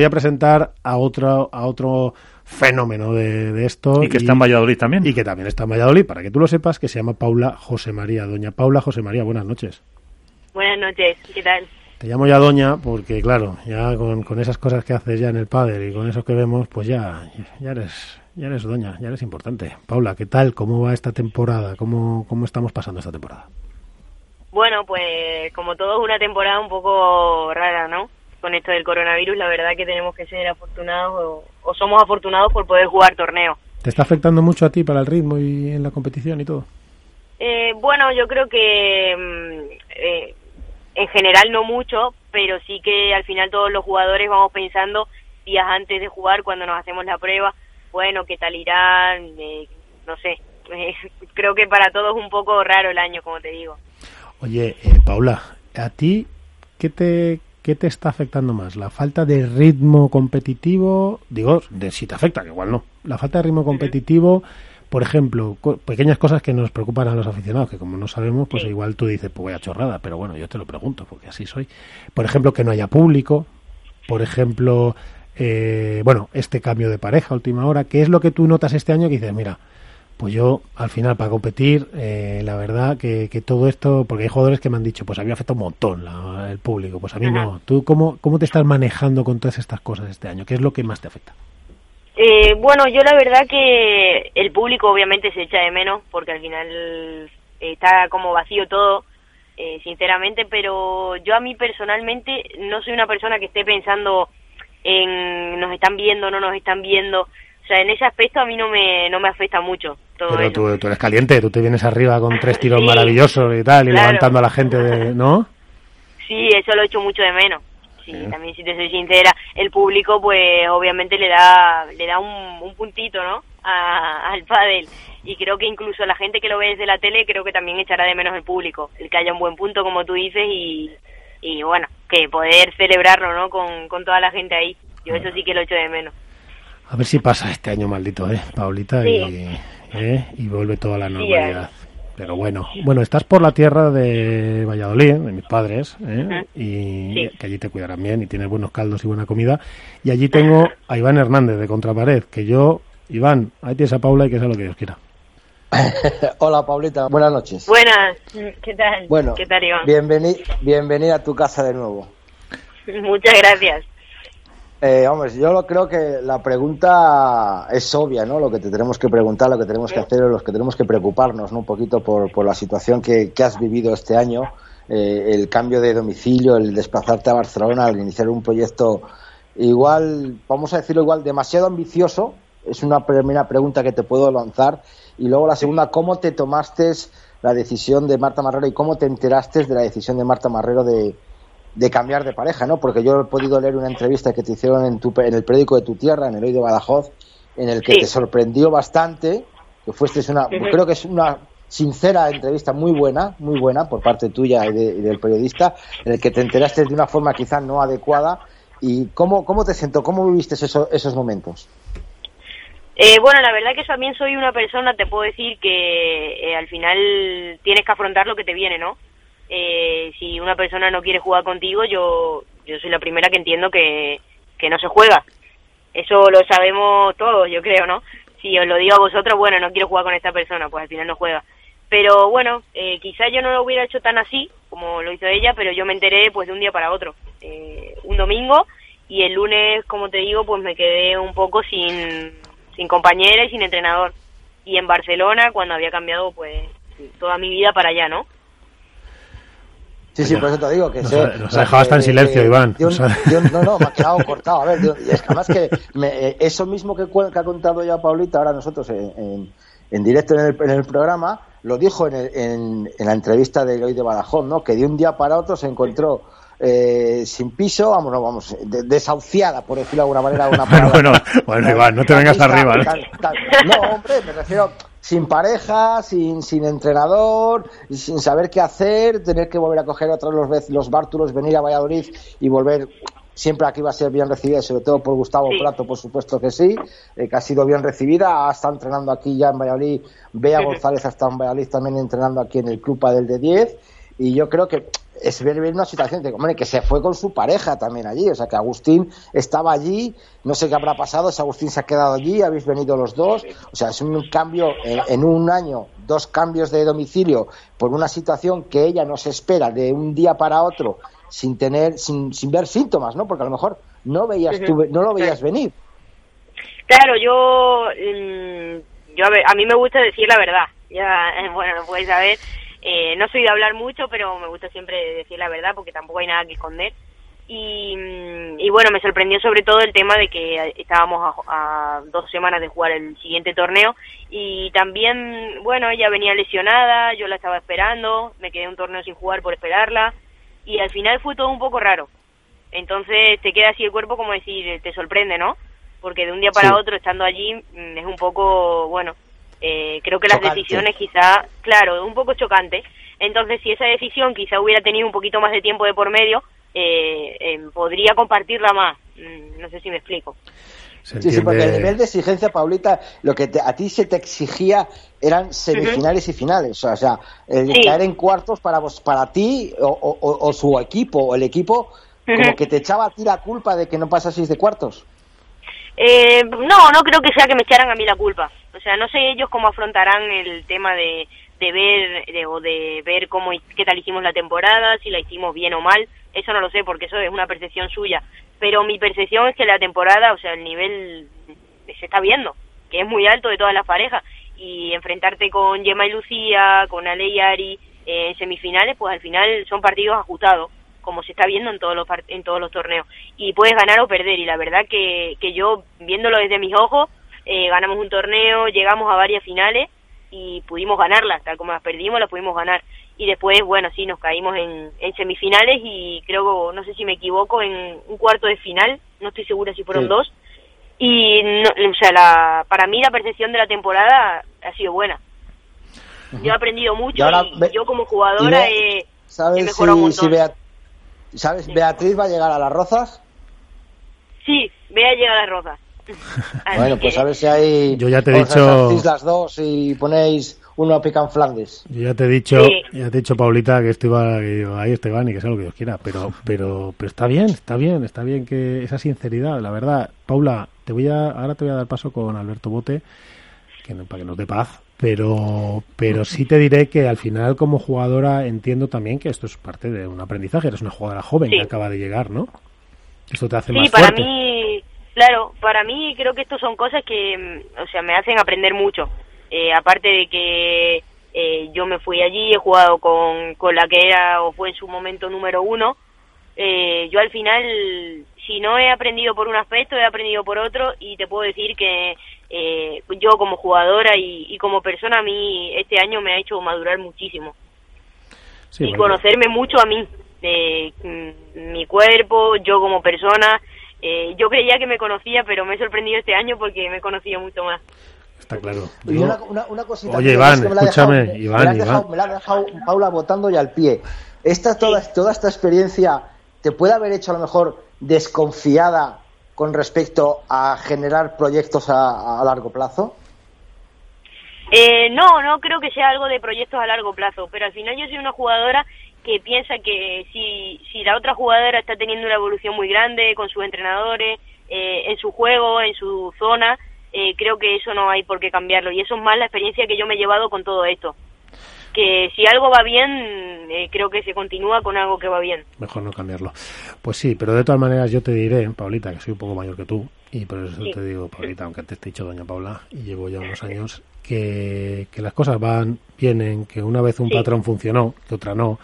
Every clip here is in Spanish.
Voy a presentar a otro, a otro fenómeno de, esto. Y que está en Valladolid también. Y que también está en Valladolid, para que tú lo sepas, que se llama Paula José María. Doña Paula José María, buenas noches. Buenas noches, ¿qué tal? Te llamo ya doña porque, claro, ya con, esas cosas que haces ya en el padre y con eso que vemos, pues ya, ya eres ya eres doña, ya eres importante. Paula, ¿qué tal? ¿Cómo va esta temporada? ¿Cómo, cómo estamos pasando esta temporada? Bueno, pues como todo es una temporada un poco rara, ¿no? Con esto del coronavirus, la verdad que tenemos que ser afortunados o, somos afortunados por poder jugar torneos. ¿Te está afectando mucho a ti para el ritmo y en la competición y todo? Eh, bueno, yo creo que mm, eh, en general no mucho, pero sí que al final todos los jugadores vamos pensando días antes de jugar cuando nos hacemos la prueba, bueno, qué tal irán, eh, no sé, creo que para todos es un poco raro el año, como te digo. Oye, Paula, ¿a ti qué te, ¿qué te está afectando más? ¿La falta de ritmo competitivo? Digo, de si te afecta, que igual no. La falta de ritmo competitivo, por ejemplo, pequeñas cosas que nos preocupan a los aficionados, que como no sabemos, pues igual tú dices, pues voy a chorrada, pero bueno, yo te lo pregunto, porque así soy. Por ejemplo, que no haya público, por ejemplo, eh, bueno, este cambio de pareja última hora, ¿qué es lo que tú notas este año que dices, mira, pues yo, al final, para competir, eh, la verdad que, todo esto, porque hay jugadores que me han dicho, pues a mí me afecta un montón el público, pues a mí no. ¿Tú cómo, cómo te estás manejando con todas estas cosas este año? ¿Qué es lo que más te afecta? Eh, bueno, yo la verdad que el público obviamente se echa de menos, porque al final está como vacío todo, eh, sinceramente, pero yo a mí personalmente no soy una persona que esté pensando en nos están viendo, no nos están viendo sea, en ese aspecto a mí no me, no me afecta mucho. Todo Pero Tú, eres caliente, tú te vienes arriba con tres tiros maravillosos y tal, y levantando a la gente, de, ¿no? Sí, eso lo he hecho mucho de menos. Sí, también si te soy sincera, el público pues obviamente le da le da un, puntito, ¿no? al pádel y creo que incluso la gente que lo ve desde la tele creo que también echará de menos el público, el que haya un buen punto como tú dices y, y bueno, que poder celebrarlo, ¿no? Con, con toda la gente ahí. Yo eso sí que lo echo de menos. A ver si pasa este año maldito, ¿eh, Paulita? Y, ¿eh? y vuelve toda la normalidad. Pero bueno, bueno, estás por la tierra de Valladolid, de mis padres, ¿eh? y que allí te cuidarán bien y tienes buenos caldos y buena comida. Y allí tengo a Iván Hernández de Contrapared, que yo, Iván, ahí tienes a Paula y que sea lo que Dios quiera. Hola Paulita, buenas noches. Buenas, ¿qué tal? Bueno, ¿qué tal Iván? bienvenida a tu casa de nuevo. Muchas gracias. Eh, hombre, yo lo creo que la pregunta es obvia, ¿no? Lo que te tenemos que preguntar, lo que tenemos que hacer, los que tenemos que preocuparnos, ¿no? Un poquito por, por la situación que, que, has vivido este año, eh, el cambio de domicilio, el desplazarte a Barcelona, al iniciar un proyecto igual, vamos a decirlo igual, demasiado ambicioso. Es una primera pregunta que te puedo lanzar. Y luego la segunda, ¿cómo te tomaste la decisión de Marta Marrero y cómo te enteraste de la decisión de Marta Marrero de, de cambiar de pareja, ¿no? Porque yo he podido leer una entrevista que te hicieron en, tu, en el periódico de tu tierra, en el Hoy de Badajoz, en el que te sorprendió bastante, que fuiste una, creo que es una sincera entrevista muy buena, muy buena por parte tuya y, del periodista, en el que te enteraste de una forma quizás no adecuada. ¿Y cómo, cómo te siento? ¿Cómo viviste eso, esos momentos? Eh, bueno, la verdad que también soy una persona, te puedo decir que eh, al final tienes que afrontar lo que te viene, ¿no? Eh, si una persona no quiere jugar contigo, yo, yo soy la primera que entiendo que, que no se juega. Eso lo sabemos todos, yo creo, ¿no? Si os lo digo a vosotros, bueno, no quiero jugar con esta persona, pues al final no juega. Pero bueno, eh, quizás yo no lo hubiera hecho tan así como lo hizo ella, pero yo me enteré pues de un día para otro. Eh, un domingo y el lunes, como te digo, pues me quedé un poco sin, sin compañera y sin entrenador. Y en Barcelona, cuando había cambiado pues toda mi vida para allá, ¿no? Sí, sí, por eso te digo que... Nos, ha dejado hasta en silencio, Iván. no, no, me ha quedado cortado. A ver, es que además que eh, eso mismo que, ha contado ya Paulita ahora nosotros en, en, directo en el, en el, programa, lo dijo en, en, la entrevista de hoy de Badajoz, ¿no? Que de un día para otro se encontró eh, sin piso, vamos, no, vamos, desahuciada, por decirlo de alguna manera. Una bueno, bueno, Iván, no te vengas arriba. no, hombre, me refiero sin pareja, sin, sin entrenador, sin saber qué hacer, tener que volver a coger otra los, los bártulos, venir a Valladolid y volver. Siempre aquí va a ser bien recibida, sobre todo por Gustavo Prato, por supuesto que sí, eh, que ha sido bien recibida, estado entrenando aquí ya en Valladolid, Bea González estado en Valladolid también entrenando aquí en el Club del de 10, y yo creo que es ver, una situación de, hombre, que se fue con su pareja también allí, o sea, que Agustín estaba allí, no sé qué habrá pasado, si Agustín se ha quedado allí, habéis venido los dos, o sea, es un cambio en, un año, dos cambios de domicilio por una situación que ella no se espera de un día para otro sin tener, sin, sin ver síntomas, ¿no? Porque a lo mejor no veías no lo veías venir. Claro, yo, mm, yo a, ver, a mí me gusta decir la verdad, ya, bueno, lo puedes saber, eh, no soy de hablar mucho, pero me gusta siempre decir la verdad porque tampoco hay nada que esconder. Y, mm, y bueno, me sorprendió sobre todo el tema de que estábamos a, dos semanas de jugar el siguiente torneo y también, bueno, ella venía lesionada, yo la estaba esperando, me quedé un torneo sin jugar por esperarla y al final fue todo un poco raro. Entonces te queda así el cuerpo como decir, te sorprende, ¿no? Porque de un día para otro estando allí mm, es un poco, bueno, eh, creo que las decisiones quizá, claro, un poco chocante. Entonces, si esa decisión quizá hubiera tenido un poquito más de tiempo de por medio, eh, em, podría compartirla más. Mm, no sé si me explico. Sí, sí, porque el nivel de exigencia, Paulita, lo que a ti se te exigía eran semifinales y finales. O sea, el caer en cuartos para vos, para ti o, su equipo o el equipo, como que te echaba a ti la culpa de que no pasaseis de cuartos. Eh, no, no creo que sea que me echaran a mí la culpa. O sea, no sé ellos cómo afrontarán el tema de, de ver o de ver cómo qué tal hicimos la temporada, si la hicimos bien o mal. Eso no lo sé porque eso es una percepción suya. Pero mi percepción es que la temporada, o sea, el nivel se está viendo, que es muy alto de todas las parejas. Y enfrentarte con Gemma y Lucía, con Ale y Ari eh, en semifinales, pues al final son partidos ajustados como se está viendo en todos los en todos los torneos y puedes ganar o perder y la verdad que, que yo viéndolo desde mis ojos eh, ganamos un torneo llegamos a varias finales y pudimos ganarlas tal como las perdimos las pudimos ganar y después bueno sí nos caímos en, en semifinales y creo no sé si me equivoco en un cuarto de final no estoy segura si fueron dos y o sea la, para mí la percepción de la temporada ha sido buena yo he aprendido mucho y, yo como jugadora he, mejorado un montón. ¿Sabes? ¿Beatriz va a llegar a las Rozas? Sí, ve a llegar a las Rozas. bueno, pues a ver si hay. Yo ya te he dicho. las dos y ponéis uno a Pican Flandes. Yo ya te he dicho, ya te he dicho, Paulita, que esto iba, que ahí Esteban y que sea lo que Dios quiera. Pero, pero, pero está bien, está bien, está bien que esa sinceridad, la verdad. Paula, te voy a, ahora te voy a dar paso con Alberto Bote, que, para que nos dé paz pero pero sí te diré que al final como jugadora entiendo también que esto es parte de un aprendizaje eres una jugadora joven que acaba de llegar no esto te hace sí, para mí claro para mí creo que esto son cosas que mm, o sea me hacen aprender mucho. Eh, aparte de que eh, yo me fui allí he jugado con con la que era o fue en su momento número uno. Eh, yo al final si no he aprendido por un aspecto he aprendido por otro y te puedo decir que eh, yo como jugadora y, como persona a mí este año me ha hecho madurar muchísimo. Y conocerme mucho a mí de mm, mi cuerpo yo como persona eh, yo creía que me conocía pero me he sorprendido este año porque me he conocido mucho más. Está claro. Una, cosita oye Iván escúchame Iván, me, la ha dejado Paula botando ya al pie. Esta toda, toda esta experiencia te puede haber hecho a lo mejor desconfiada con respecto a generar proyectos a, largo plazo? Eh, no, no creo que sea algo de proyectos a largo plazo, pero al final yo soy una jugadora que piensa que si, si la otra jugadora está teniendo una evolución muy grande con sus entrenadores, eh, en su juego, en su zona, eh, creo que eso no hay por qué cambiarlo. Y eso es más la experiencia que yo me he llevado con todo esto que si algo va bien, eh, creo que se continúa con algo que va bien. Mejor no cambiarlo. Pues sí, pero de todas maneras yo te diré, Paulita, que soy un poco mayor que tú, y por eso te digo, Paulita, aunque antes te he dicho doña Paula, y llevo ya unos años, que, que las cosas van, vienen, que una vez un patrón funcionó, que otra no,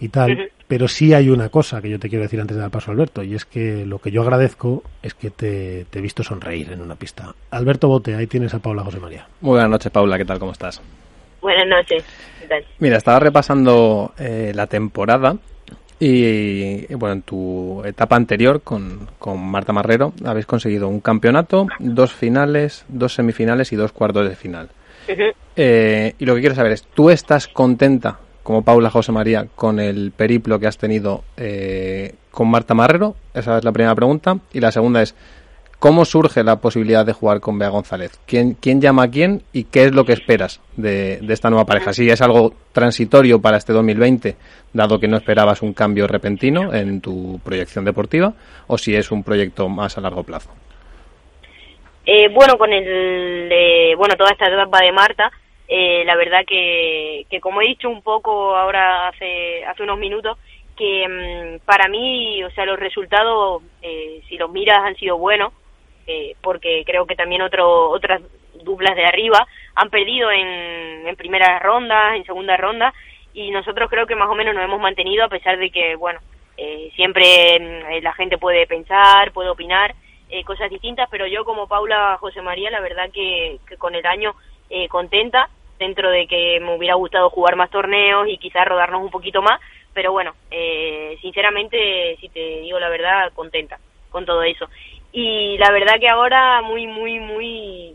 y tal. Pero sí hay una cosa que yo te quiero decir antes de dar paso a Alberto, y es que lo que yo agradezco es que te, te he visto sonreír en una pista. Alberto Bote, ahí tienes a Paula José María. Muy buenas noches, Paula, ¿qué tal? ¿Cómo estás? Buenas noches. Mira, estaba repasando eh, la temporada y, bueno, en tu etapa anterior con, con, Marta Marrero habéis conseguido un campeonato, dos finales, dos semifinales y dos cuartos de final. Eh, y lo que quiero saber es, ¿tú estás contenta, como Paula José María, con el periplo que has tenido eh, con Marta Marrero? Esa es la primera pregunta. Y la segunda es, ¿Cómo surge la posibilidad de jugar con Bea González? ¿Quién, quién llama a quién y qué es lo que esperas de, esta nueva pareja? Si es algo transitorio para este 2020, dado que no esperabas un cambio repentino en tu proyección deportiva, o si es un proyecto más a largo plazo. Eh, bueno, con el, eh, bueno, toda esta etapa de Marta, eh, la verdad que, como he dicho un poco ahora hace, hace unos minutos, que mmm, para mí, o sea, los resultados, eh, si los miras, han sido buenos eh, porque creo que también otro, otras duplas de arriba han perdido en, en primeras rondas, en segunda ronda, y nosotros creo que más o menos nos hemos mantenido a pesar de que, bueno, eh, siempre eh, la gente puede pensar, puede opinar eh, cosas distintas, pero yo como Paula José María, la verdad que, que con el año eh, contenta, dentro de que me hubiera gustado jugar más torneos y quizás rodarnos un poquito más, pero bueno, eh, sinceramente, si te digo la verdad, contenta con todo eso y la verdad que ahora muy, muy, muy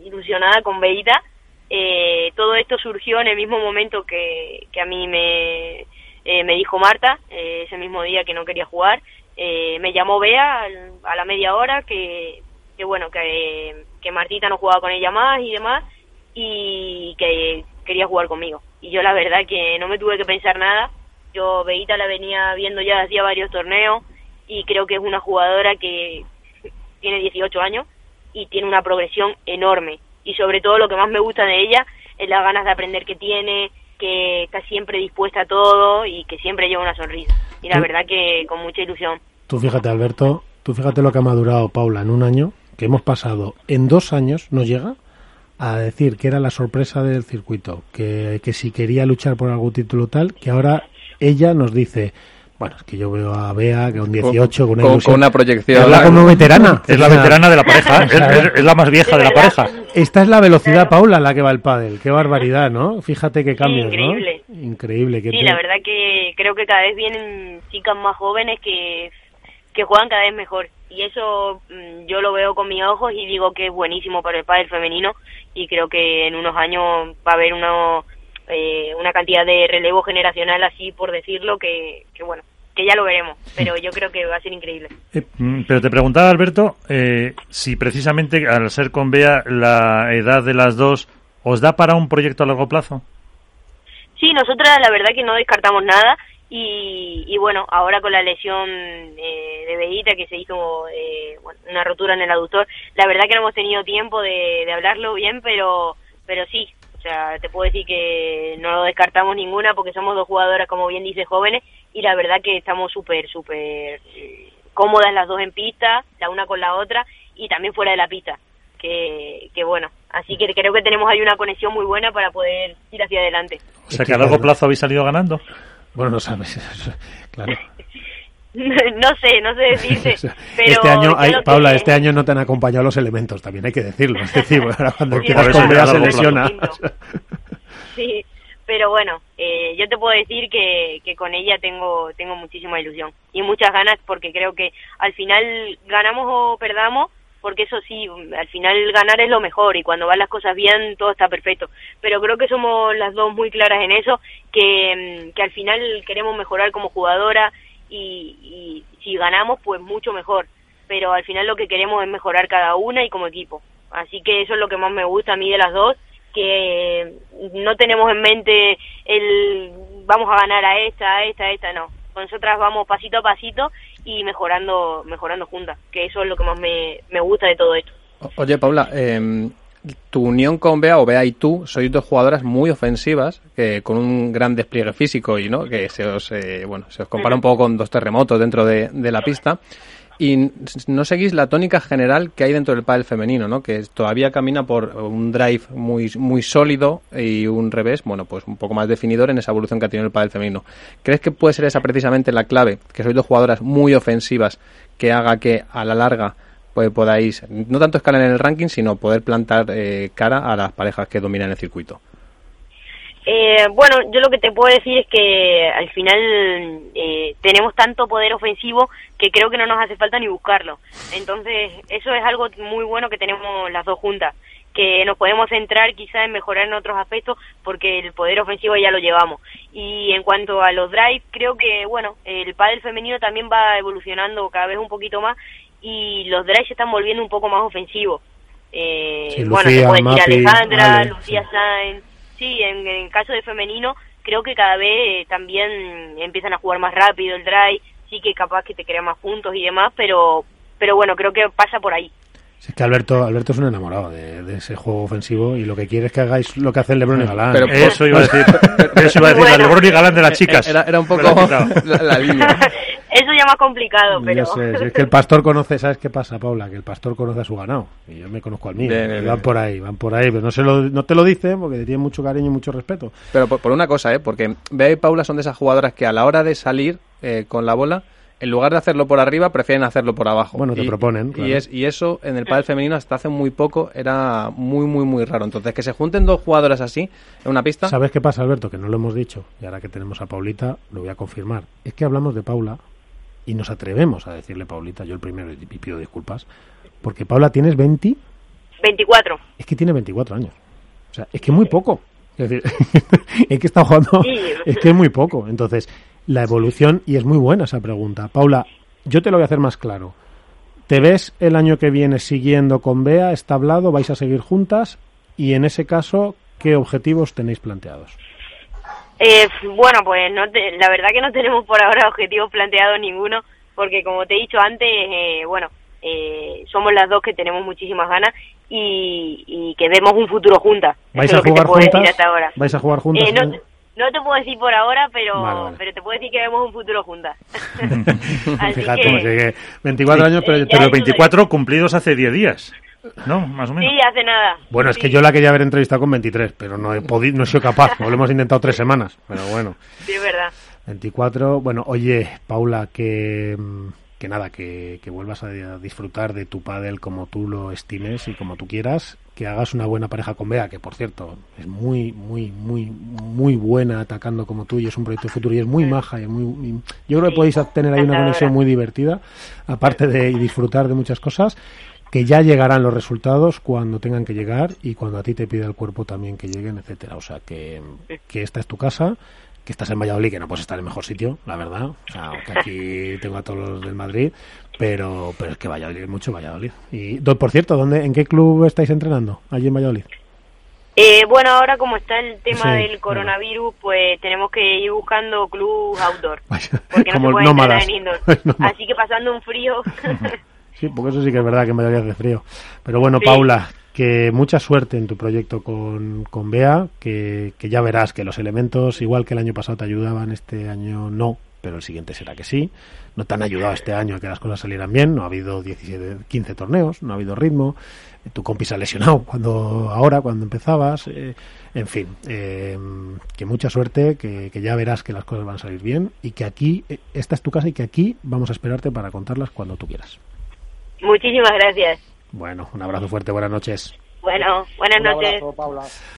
ilusionada con Beita. Eh, todo esto surgió en el mismo momento que, que a mí me, eh, me dijo Marta, eh, ese mismo día que no quería jugar. Eh, me llamó Bea a la media hora que, que bueno, que, que Martita no jugaba con ella más y demás y que quería jugar conmigo. Y yo la verdad que no me tuve que pensar nada. Yo Beita la venía viendo ya hacía varios torneos y creo que es una jugadora que, tiene 18 años y tiene una progresión enorme. Y sobre todo lo que más me gusta de ella es las ganas de aprender que tiene, que está siempre dispuesta a todo y que siempre lleva una sonrisa. Y la verdad que con mucha ilusión. Tú fíjate, Alberto, tú fíjate lo que ha madurado Paula en un año, que hemos pasado en dos años, nos llega a decir que era la sorpresa del circuito, que, que si quería luchar por algún título tal, que ahora ella nos dice, bueno, es que yo veo a Bea que con 18, con una, con, con una proyección. Es la como veterana. Es la veterana de la pareja, es, es, es la más vieja de la pareja. Esta es la velocidad, Paula, la que va el pádel. Qué barbaridad, ¿no? Fíjate qué cambios, sí, increíble. ¿no? Increíble. Sí, te... la verdad que creo que cada vez vienen chicas más jóvenes que, que juegan cada vez mejor. Y eso mmm, yo lo veo con mis ojos y digo que es buenísimo para el pádel femenino y creo que en unos años va a haber uno, eh, una cantidad de relevo generacional así, por decirlo, que, que bueno, que ya lo veremos, pero yo creo que va a ser increíble. Eh, pero te preguntaba, Alberto, eh, si precisamente al ser con Bea la edad de las dos, ¿os da para un proyecto a largo plazo? Sí, nosotras la verdad que no descartamos nada y, y bueno, ahora con la lesión eh, de Beita que se hizo eh, bueno, una rotura en el aductor, la verdad que no hemos tenido tiempo de, de hablarlo bien, pero, pero sí, sea, te puedo decir que no lo descartamos ninguna porque somos dos jugadoras, como bien dice, jóvenes y la verdad que estamos súper, súper cómodas las dos en pista, la una con la otra y también fuera de la pista. Que, que bueno, así que creo que tenemos ahí una conexión muy buena para poder ir hacia adelante. O sea que a largo plazo habéis salido ganando. Bueno, no sabes, claro. no sé, no sé decirte. pero este año, hay, Paula, que... este año no te han acompañado los elementos, también hay que decirlo. Es decir, ahora cuando sí, Bea se lesiona. Sí, pero bueno, eh, yo te puedo decir que, que con ella tengo, tengo muchísima ilusión y muchas ganas porque creo que al final ganamos o perdamos, porque eso sí, al final ganar es lo mejor y cuando van las cosas bien todo está perfecto. Pero creo que somos las dos muy claras en eso, que, que al final queremos mejorar como jugadora y, y si ganamos pues mucho mejor. Pero al final lo que queremos es mejorar cada una y como equipo. Así que eso es lo que más me gusta a mí de las dos que no tenemos en mente el vamos a ganar a esta, a esta, a esta, no. Nosotras vamos pasito a pasito y mejorando mejorando juntas, que eso es lo que más me, me gusta de todo esto. Oye, Paula, eh, tu unión con Bea o Bea y tú sois dos jugadoras muy ofensivas, eh, con un gran despliegue físico y no que se os eh, bueno se os compara un poco con dos terremotos dentro de, de la pista y no seguís la tónica general que hay dentro del pádel femenino, ¿no? Que todavía camina por un drive muy muy sólido y un revés, bueno, pues un poco más definidor en esa evolución que ha tenido el pádel femenino. ¿Crees que puede ser esa precisamente la clave, que sois dos jugadoras muy ofensivas que haga que a la larga pues podáis no tanto escalar en el ranking, sino poder plantar eh, cara a las parejas que dominan el circuito? Eh, bueno, yo lo que te puedo decir es que al final eh, tenemos tanto poder ofensivo que creo que no nos hace falta ni buscarlo. Entonces, eso es algo muy bueno que tenemos las dos juntas, que nos podemos centrar quizá en mejorar en otros aspectos porque el poder ofensivo ya lo llevamos. Y en cuanto a los drives, creo que, bueno, el pádel femenino también va evolucionando cada vez un poquito más y los drives se están volviendo un poco más ofensivos. Eh, Sí, bueno, Lucía, se puede Mapi, decir Alejandra, Ale, Lucía sí. Sáenz. Sí, en, en caso de femenino, creo que cada vez eh, también empiezan a jugar más rápido el drive, sí que capaz que te crea más puntos y demás, pero pero bueno, creo que pasa por ahí. Si es que Alberto, Alberto es un enamorado de, de ese juego ofensivo y lo que quiere es que hagáis lo que hace el Lebron y Galán. Pero- Eso iba a decir. Eso iba a decir. Bueno. La Lebron y Galán de las chicas. Era, era un poco la, la línea. Eso ya más complicado, pero sé, si es que el pastor conoce, ¿sabes qué pasa, Paula? Que el pastor conoce a su ganado. Y yo me conozco al mío. Bien, y bien, van bien. por ahí, van por ahí. Pero no, se lo, no te lo dicen porque te tienen mucho cariño y mucho respeto. Pero por, por una cosa, ¿eh? Porque Bea y Paula son de esas jugadoras que a la hora de salir eh, con la bola, en lugar de hacerlo por arriba, prefieren hacerlo por abajo. Bueno, te y, proponen, claro. Y, es, y eso en el pádel femenino hasta hace muy poco era muy, muy, muy raro. Entonces, que se junten dos jugadoras así en una pista... ¿Sabes qué pasa, Alberto? Que no lo hemos dicho. Y ahora que tenemos a Paulita, lo voy a confirmar. Es que hablamos de Paula y nos atrevemos a decirle Paulita, yo el primero, y pido disculpas. Porque Paula, tienes 20, 24. es que tiene 24 años. O sea, es que muy poco. Es decir, es que está jugando, Sí. es que es muy poco. Entonces, la evolución, y es muy buena esa pregunta. Paula, yo te lo voy a hacer más claro. ¿Te ves el año que viene siguiendo con Bea? ¿Está hablado? ¿Vais a seguir juntas? Y en ese caso, ¿qué objetivos tenéis planteados? Eh, bueno, pues no te- la verdad que no tenemos por ahora objetivos planteados ninguno, porque como te he dicho antes, eh, bueno, eh, somos las dos que tenemos muchísimas ganas y, y que vemos un futuro juntas. ¿Vais Eso a jugar juntas? hasta ahora. ¿Vais a jugar juntas? Eh, no, te- no te puedo decir por ahora, pero Vale, vale. pero te puedo decir que vemos un futuro juntas. Fíjate, que- que 24 años, pero Ya Pero hay 24 cumplidos hace 10 días. ¿No? Más o menos. Sí, hace nada. Bueno, es Sí, que yo la quería haber entrevistado con 23, pero no he podido, no he sido capaz. Lo hemos intentado tres semanas, pero bueno. Sí, es verdad. 24, bueno, oye, Paula, que, mm, que nada, que, que vuelvas a disfrutar de tu pádel como tú lo estimes y como tú quieras, que hagas una buena pareja con Bea, que por cierto es muy, muy, muy, muy buena atacando como tú y es un proyecto de futuro y es muy maja y es muy, y yo creo que podéis tener ahí una conexión muy divertida, aparte de y disfrutar de muchas cosas que ya llegarán los resultados cuando tengan que llegar y cuando a ti te pida el cuerpo también que lleguen, etcétera. O sea, que, que esta es tu casa, que estás en Valladolid, que no puedes estar en mejor sitio, la verdad. O sea, aunque aquí tengo a todos los del Madrid, pero, pero es que Valladolid es mucho Valladolid. Y, por cierto, ¿dónde, ¿en qué club estáis entrenando allí en Valladolid? Eh, bueno, ahora como está el tema Sí, del coronavirus, pues tenemos que ir buscando club outdoor. Porque no como se puede nómadas. en indoor. Nómadas. Así que pasando un frío. Sí, porque eso sí que es verdad que en Valladolid hace frío. Pero bueno, Sí. Paula, que mucha suerte en tu proyecto con, con Bea, que, que ya verás que los elementos, igual que el año pasado te ayudaban, este año no, pero el siguiente será que sí. No te han ayudado este año a que las cosas salieran bien, no ha habido 17, 15 torneos, no ha habido ritmo, tu compi se ha lesionado cuando, ahora, cuando empezabas, eh, en fin, eh, que mucha suerte, que, que ya verás que las cosas van a salir bien y que aquí, eh, esta es tu casa y que aquí vamos a esperarte para contarlas cuando tú quieras. Muchísimas gracias. Bueno, un abrazo fuerte, buenas noches. Bueno, buenas Un noches. abrazo, Paula.